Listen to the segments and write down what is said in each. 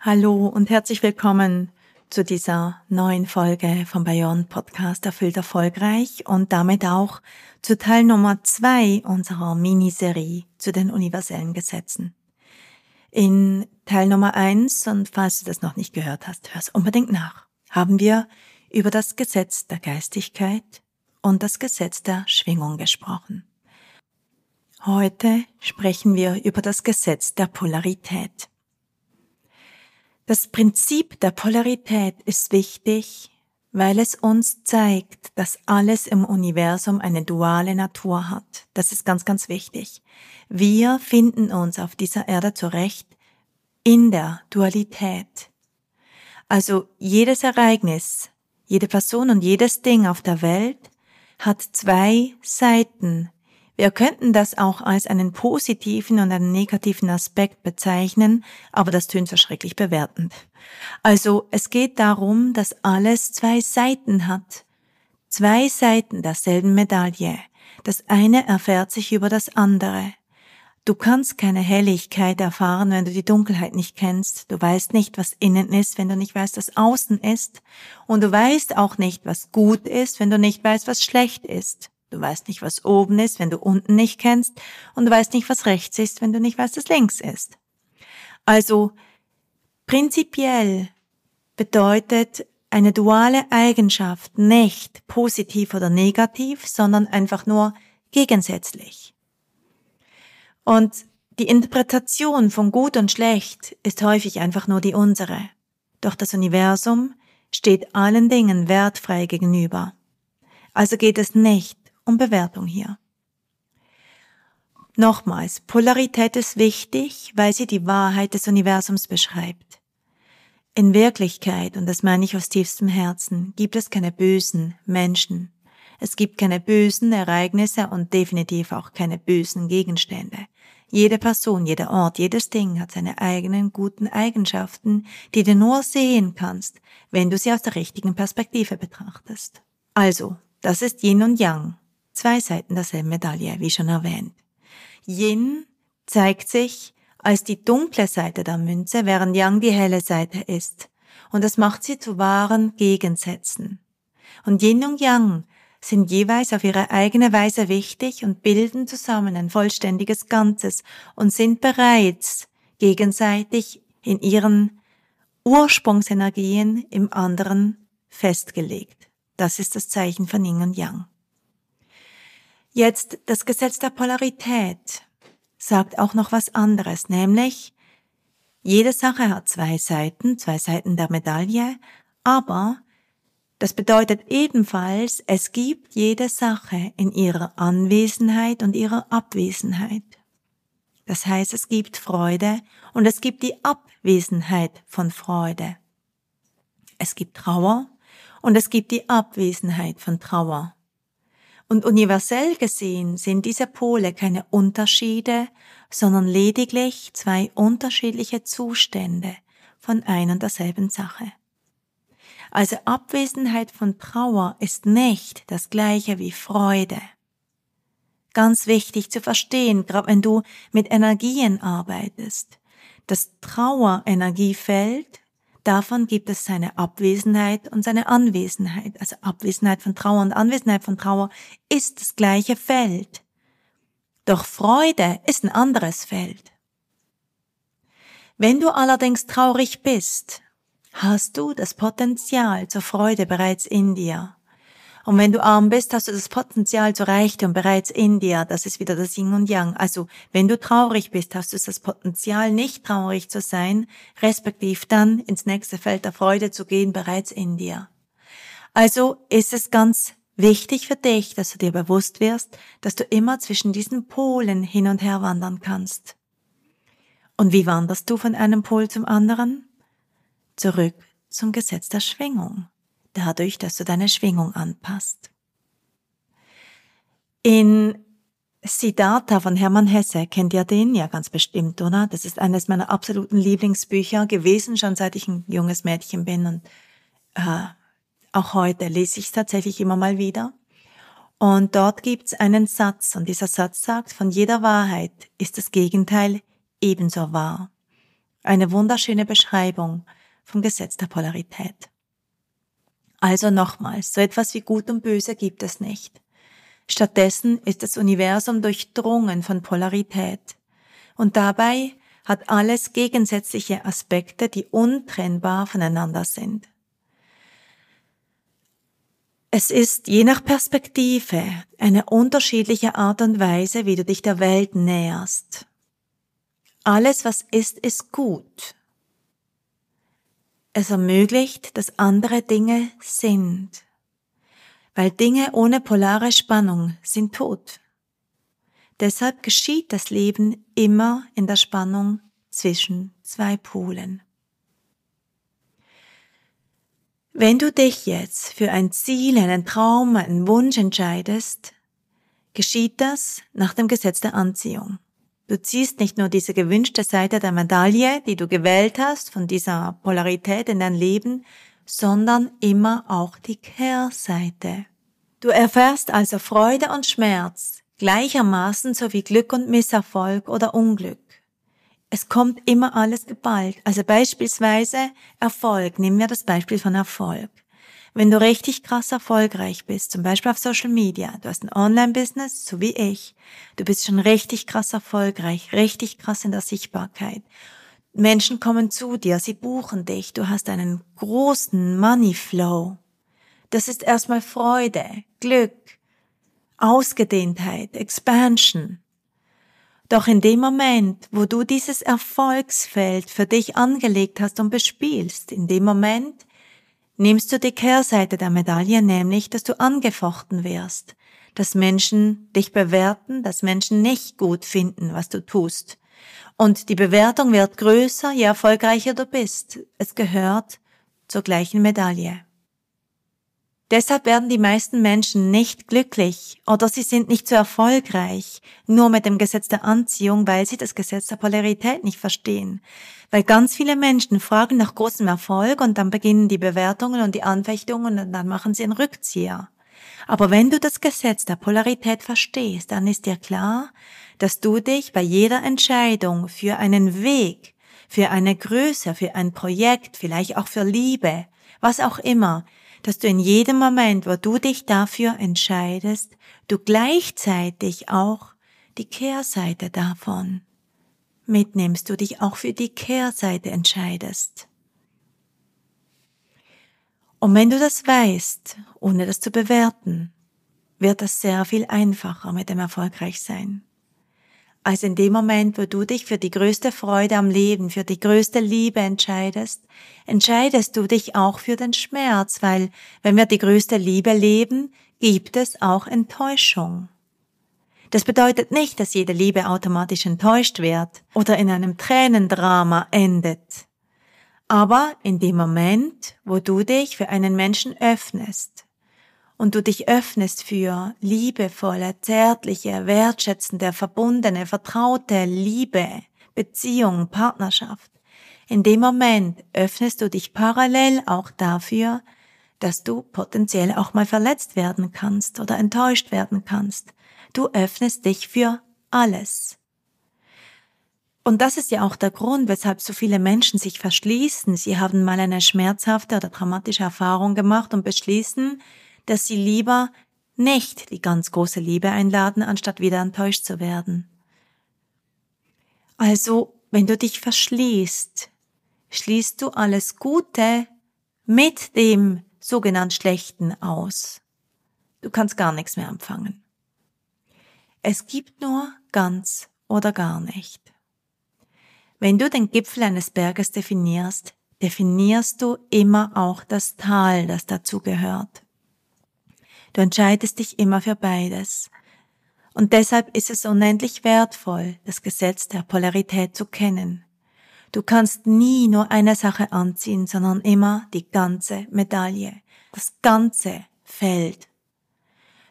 Hallo und herzlich willkommen zu dieser neuen Folge vom Beyond Podcast Erfüllt Erfolgreich und damit auch zu Teil Nummer zwei unserer Miniserie zu den universellen Gesetzen. In Teil Nummer eins, und falls du das noch nicht gehört hast, hör es unbedingt nach, haben wir über das Gesetz der Geistigkeit und das Gesetz der Schwingung gesprochen. Heute sprechen wir über das Gesetz der Polarität. Das Prinzip der Polarität ist wichtig, weil es uns zeigt, dass alles im Universum eine duale Natur hat. Das ist ganz, ganz wichtig. Wir finden uns auf dieser Erde zurecht in der Dualität. Also jedes Ereignis, jede Person und jedes Ding auf der Welt hat zwei Seiten, wir könnten das auch als einen positiven und einen negativen Aspekt bezeichnen, aber das tönt so schrecklich bewertend. Also es geht darum, dass alles zwei Seiten hat. Zwei Seiten derselben Medaille. Das eine erfährt sich über das andere. Du kannst keine Helligkeit erfahren, wenn du die Dunkelheit nicht kennst. Du weißt nicht, was innen ist, wenn du nicht weißt, was außen ist. Und du weißt auch nicht, was gut ist, wenn du nicht weißt, was schlecht ist. Du weißt nicht, was oben ist, wenn du unten nicht kennst, und du weißt nicht, was rechts ist, wenn du nicht weißt, was links ist. Also prinzipiell bedeutet eine duale Eigenschaft nicht positiv oder negativ, sondern einfach nur gegensätzlich. Und die Interpretation von gut und schlecht ist häufig einfach nur die unsere. Doch das Universum steht allen Dingen wertfrei gegenüber. Also geht es nicht um Bewertung hier. Nochmals, Polarität ist wichtig, weil sie die Wahrheit des Universums beschreibt. In Wirklichkeit, und das meine ich aus tiefstem Herzen, gibt es keine bösen Menschen. Es gibt keine bösen Ereignisse und definitiv auch keine bösen Gegenstände. Jede Person, jeder Ort, jedes Ding hat seine eigenen guten Eigenschaften, die du nur sehen kannst, wenn du sie aus der richtigen Perspektive betrachtest. Also, das ist Yin und Yang, zwei Seiten derselben Medaille, wie schon erwähnt. Yin zeigt sich als die dunkle Seite der Münze, während Yang die helle Seite ist. Und das macht sie zu wahren Gegensätzen. Und Yin und Yang sind jeweils auf ihre eigene Weise wichtig und bilden zusammen ein vollständiges Ganzes und sind bereits gegenseitig in ihren Ursprungsenergien im anderen festgelegt. Das ist das Zeichen von Yin und Yang. Jetzt das Gesetz der Polarität sagt auch noch was anderes, nämlich jede Sache hat zwei Seiten, zwei Seiten der Medaille, aber das bedeutet ebenfalls, es gibt jede Sache in ihrer Anwesenheit und ihrer Abwesenheit. Das heißt, es gibt Freude und es gibt die Abwesenheit von Freude. Es gibt Trauer und es gibt die Abwesenheit von Trauer. Und universell gesehen sind diese Pole keine Unterschiede, sondern lediglich zwei unterschiedliche Zustände von ein und derselben Sache. Also Abwesenheit von Trauer ist nicht das gleiche wie Freude. Ganz wichtig zu verstehen, gerade wenn du mit Energien arbeitest. Das Trauerenergiefeld Davon gibt es seine Abwesenheit und seine Anwesenheit. Also Abwesenheit von Trauer und Anwesenheit von Trauer ist das gleiche Feld. Doch Freude ist ein anderes Feld. Wenn du allerdings traurig bist, hast du das Potenzial zur Freude bereits in dir. Und wenn du arm bist, hast du das Potenzial zur Reichtum bereits in dir. Das ist wieder das Yin und Yang. Also, wenn du traurig bist, hast du das Potenzial, nicht traurig zu sein, respektiv dann ins nächste Feld der Freude zu gehen, bereits in dir. Also ist es ganz wichtig für dich, dass du dir bewusst wirst, dass du immer zwischen diesen Polen hin und her wandern kannst. Und wie wanderst du von einem Pol zum anderen? Zurück zum Gesetz der Schwingung, dadurch, dass du deine Schwingung anpasst. In Siddhartha von Hermann Hesse, kennt ihr den? Ja, ganz bestimmt, oder? Das ist eines meiner absoluten Lieblingsbücher gewesen, schon seit ich ein junges Mädchen bin und äh, auch heute lese ich es tatsächlich immer mal wieder. Und dort gibt's einen Satz, und dieser Satz sagt, von jeder Wahrheit ist das Gegenteil ebenso wahr. Eine wunderschöne Beschreibung vom Gesetz der Polarität. Also nochmals, so etwas wie Gut und Böse gibt es nicht. Stattdessen ist das Universum durchdrungen von Polarität. Und dabei hat alles gegensätzliche Aspekte, die untrennbar voneinander sind. Es ist je nach Perspektive eine unterschiedliche Art und Weise, wie du dich der Welt näherst. Alles, was ist, ist gut. Es ermöglicht, dass andere Dinge sind, weil Dinge ohne polare Spannung sind tot. Deshalb geschieht das Leben immer in der Spannung zwischen zwei Polen. Wenn du dich jetzt für ein Ziel, einen Traum, einen Wunsch entscheidest, geschieht das nach dem Gesetz der Anziehung. Du ziehst nicht nur diese gewünschte Seite der Medaille, die du gewählt hast, von dieser Polarität in dein Leben, sondern immer auch die Kehrseite. Du erfährst also Freude und Schmerz gleichermaßen sowie Glück und Misserfolg oder Unglück. Es kommt immer alles geballt. Also beispielsweise Erfolg. Nehmen wir das Beispiel von Erfolg. Wenn du richtig krass erfolgreich bist, zum Beispiel auf Social Media, du hast ein Online-Business, so wie ich, du bist schon richtig krass erfolgreich, richtig krass in der Sichtbarkeit. Menschen kommen zu dir, sie buchen dich, du hast einen großen Money Flow. Das ist erstmal Freude, Glück, Ausgedehntheit, Expansion. Doch in dem Moment, wo du dieses Erfolgsfeld für dich angelegt hast und bespielst, in dem Moment nimmst du die Kehrseite der Medaille, nämlich, dass du angefochten wirst, dass Menschen dich bewerten, dass Menschen nicht gut finden, was du tust. Und die Bewertung wird größer, je erfolgreicher du bist. Es gehört zur gleichen Medaille. Deshalb werden die meisten Menschen nicht glücklich oder sie sind nicht so erfolgreich, nur mit dem Gesetz der Anziehung, weil sie das Gesetz der Polarität nicht verstehen. Weil ganz viele Menschen fragen nach großem Erfolg und dann beginnen die Bewertungen und die Anfechtungen und dann machen sie einen Rückzieher. Aber wenn du das Gesetz der Polarität verstehst, dann ist dir klar, dass du dich bei jeder Entscheidung für einen Weg, für eine Größe, für ein Projekt, vielleicht auch für Liebe, was auch immer, dass du in jedem Moment, wo du dich dafür entscheidest, du gleichzeitig auch die Kehrseite davon mitnimmst, du dich auch für die Kehrseite entscheidest. Und wenn du das weißt, ohne das zu bewerten, wird das sehr viel einfacher mit dem Erfolgreichsein als in dem Moment, wo du dich für die größte Freude am Leben, für die größte Liebe entscheidest, entscheidest du dich auch für den Schmerz, weil wenn wir die größte Liebe leben, gibt es auch Enttäuschung. Das bedeutet nicht, dass jede Liebe automatisch enttäuscht wird oder in einem Tränendrama endet. Aber in dem Moment, wo du dich für einen Menschen öffnest, und du dich öffnest für liebevolle, zärtliche, wertschätzende, verbundene, vertraute Liebe, Beziehung, Partnerschaft, in dem Moment öffnest du dich parallel auch dafür, dass du potenziell auch mal verletzt werden kannst oder enttäuscht werden kannst. Du öffnest dich für alles. Und das ist ja auch der Grund, weshalb so viele Menschen sich verschließen. Sie haben mal eine schmerzhafte oder dramatische Erfahrung gemacht und beschließen, dass sie lieber nicht die ganz große Liebe einladen, anstatt wieder enttäuscht zu werden. Also, wenn du dich verschließt, schließt du alles Gute mit dem sogenannt Schlechten aus. Du kannst gar nichts mehr empfangen. Es gibt nur ganz oder gar nicht. Wenn du den Gipfel eines Berges definierst, definierst du immer auch das Tal, das dazu gehört. Du entscheidest dich immer für beides. Und deshalb ist es unendlich wertvoll, das Gesetz der Polarität zu kennen. Du kannst nie nur eine Sache anziehen, sondern immer die ganze Medaille, das ganze Feld.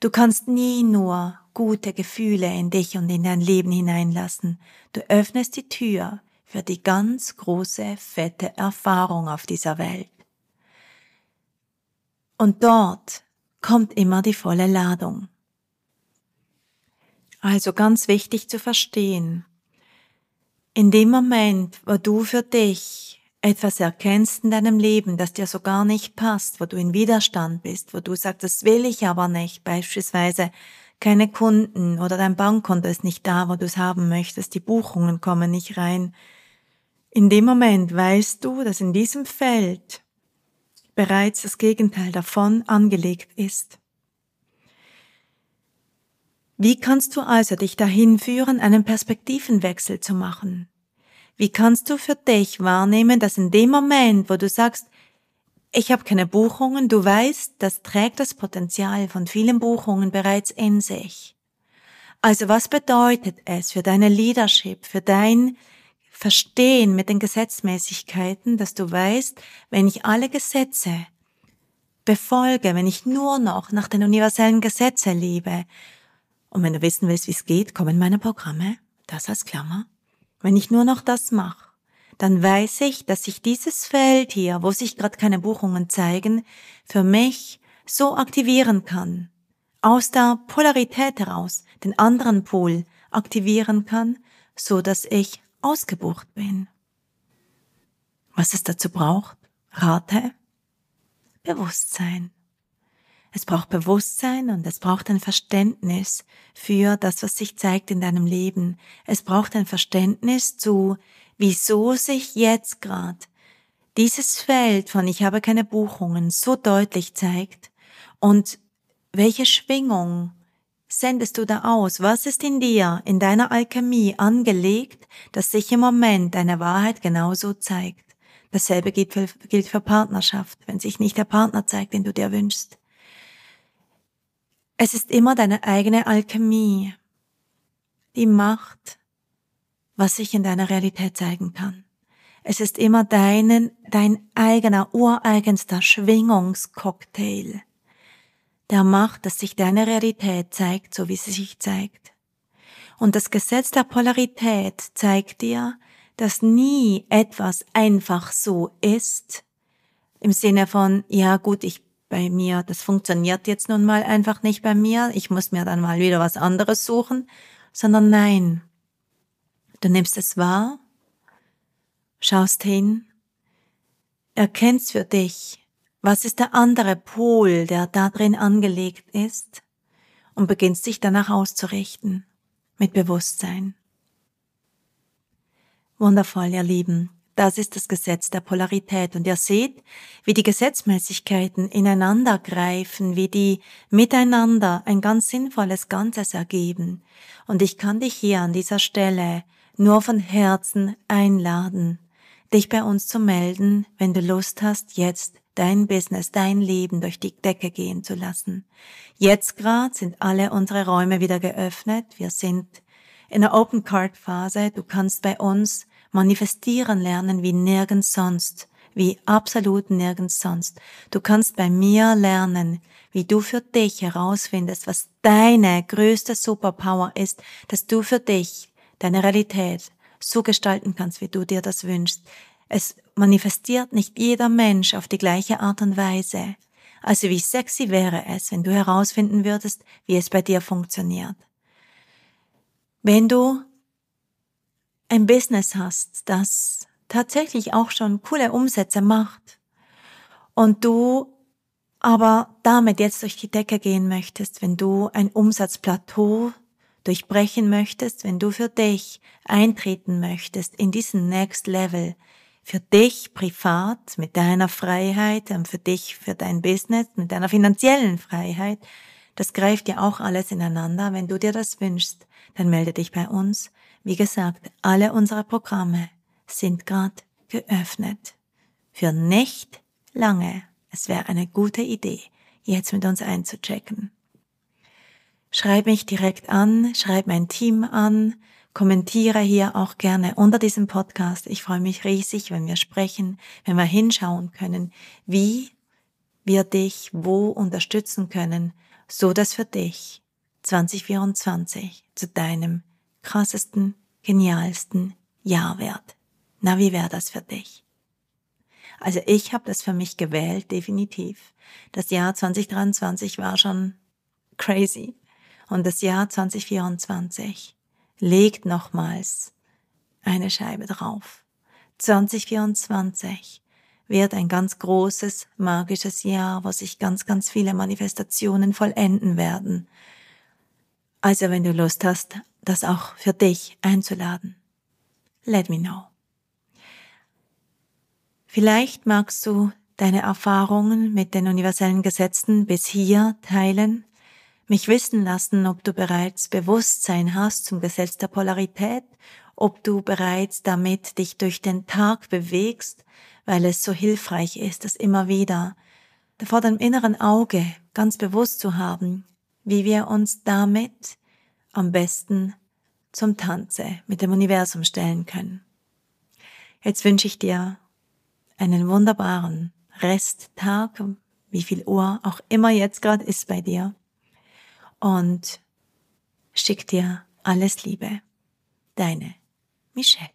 Du kannst nie nur gute Gefühle in dich und in dein Leben hineinlassen. Du öffnest die Tür für die ganz große, fette Erfahrung auf dieser Welt. Und dort kommt immer die volle Ladung. Also ganz wichtig zu verstehen, in dem Moment, wo du für dich etwas erkennst in deinem Leben, das dir so gar nicht passt, wo du in Widerstand bist, wo du sagst, das will ich aber nicht, beispielsweise keine Kunden oder dein Bankkonto ist nicht da, wo du es haben möchtest, die Buchungen kommen nicht rein, in dem Moment weißt du, dass in diesem Feld bereits das Gegenteil davon angelegt ist. Wie kannst du also dich dahin führen, einen Perspektivenwechsel zu machen? Wie kannst du für dich wahrnehmen, dass in dem Moment, wo du sagst, ich habe keine Buchungen, du weißt, das trägt das Potenzial von vielen Buchungen bereits in sich. Also was bedeutet es für deine Leadership, für dein Verstehen mit den Gesetzmäßigkeiten, dass du weißt, wenn ich alle Gesetze befolge, wenn ich nur noch nach den universellen Gesetzen lebe, und wenn du wissen willst, wie es geht, kommen meine Programme, das als Klammer. Wenn ich nur noch das mache, dann weiß ich, dass sich dieses Feld hier, wo sich gerade keine Buchungen zeigen, für mich so aktivieren kann, aus der Polarität heraus den anderen Pol aktivieren kann, so dass ich ausgebucht bin. Was es dazu braucht, rate, Bewusstsein. Es braucht Bewusstsein und es braucht ein Verständnis für das, was sich zeigt in deinem Leben. Es braucht ein Verständnis zu, wieso sich jetzt gerade dieses Feld von ich habe keine Buchungen so deutlich zeigt und welche Schwingung sendest du da aus? Was ist in dir, in deiner Alchemie angelegt, dass sich im Moment deine Wahrheit genauso zeigt? Dasselbe gilt für, gilt für Partnerschaft, wenn sich nicht der Partner zeigt, den du dir wünschst. Es ist immer deine eigene Alchemie, die macht, was sich in deiner Realität zeigen kann. Es ist immer deinen, dein eigener, ureigenster Schwingungscocktail, der macht, dass sich deine Realität zeigt, so wie sie sich zeigt. Und das Gesetz der Polarität zeigt dir, dass nie etwas einfach so ist, im Sinne von, ja gut, ich bei mir, das funktioniert jetzt nun mal einfach nicht bei mir, ich muss mir dann mal wieder was anderes suchen, sondern nein, du nimmst es wahr, schaust hin, erkennst für dich, was ist der andere Pol, der da drin angelegt ist? Und beginnst dich danach auszurichten. Mit Bewusstsein. Wundervoll, ihr Lieben. Das ist das Gesetz der Polarität. Und ihr seht, wie die Gesetzmäßigkeiten ineinander greifen, wie die miteinander ein ganz sinnvolles Ganzes ergeben. Und ich kann dich hier an dieser Stelle nur von Herzen einladen, dich bei uns zu melden, wenn du Lust hast, jetzt dein Business, dein Leben durch die Decke gehen zu lassen. Jetzt gerade sind alle unsere Räume wieder geöffnet. Wir sind in der Open Card Phase. Du kannst bei uns manifestieren lernen wie nirgends sonst, wie absolut nirgends sonst. Du kannst bei mir lernen, wie du für dich herausfindest, was deine größte Superpower ist, dass du für dich deine Realität so gestalten kannst, wie du dir das wünschst. Es manifestiert nicht jeder Mensch auf die gleiche Art und Weise. Also wie sexy wäre es, wenn du herausfinden würdest, wie es bei dir funktioniert. Wenn du ein Business hast, das tatsächlich auch schon coole Umsätze macht und du aber damit jetzt durch die Decke gehen möchtest, wenn du ein Umsatzplateau durchbrechen möchtest, wenn du für dich eintreten möchtest in diesen Next Level, für dich privat, mit deiner Freiheit, und für dich, für dein Business, mit deiner finanziellen Freiheit. Das greift ja auch alles ineinander. Wenn du dir das wünschst, dann melde dich bei uns. Wie gesagt, alle unsere Programme sind gerade geöffnet. Für nicht lange. Es wäre eine gute Idee, jetzt mit uns einzuchecken. Schreib mich direkt an, schreib mein Team an, kommentiere hier auch gerne unter diesem Podcast. Ich freue mich riesig, wenn wir sprechen, wenn wir hinschauen können, wie wir dich wo unterstützen können, so dass für dich 2024 zu deinem krassesten, genialsten Jahr wird. Na, wie wäre das für dich? Also ich habe das für mich gewählt, definitiv. Das Jahr 2023 war schon crazy. Und das Jahr 2024 legt nochmals eine Scheibe drauf. 2024 wird ein ganz großes, magisches Jahr, wo sich ganz, ganz viele Manifestationen vollenden werden. Also wenn du Lust hast, das auch für dich einzuladen, let me know. Vielleicht magst du deine Erfahrungen mit den universellen Gesetzen bis hier teilen, mich wissen lassen, ob du bereits Bewusstsein hast zum Gesetz der Polarität, ob du bereits damit dich durch den Tag bewegst, weil es so hilfreich ist, das immer wieder vor deinem inneren Auge ganz bewusst zu haben, wie wir uns damit am besten zum Tanze mit dem Universum stellen können. Jetzt wünsche ich dir einen wunderbaren Resttag, wie viel Uhr auch immer jetzt gerade ist bei dir. Und schick dir alles Liebe. Deine Michelle.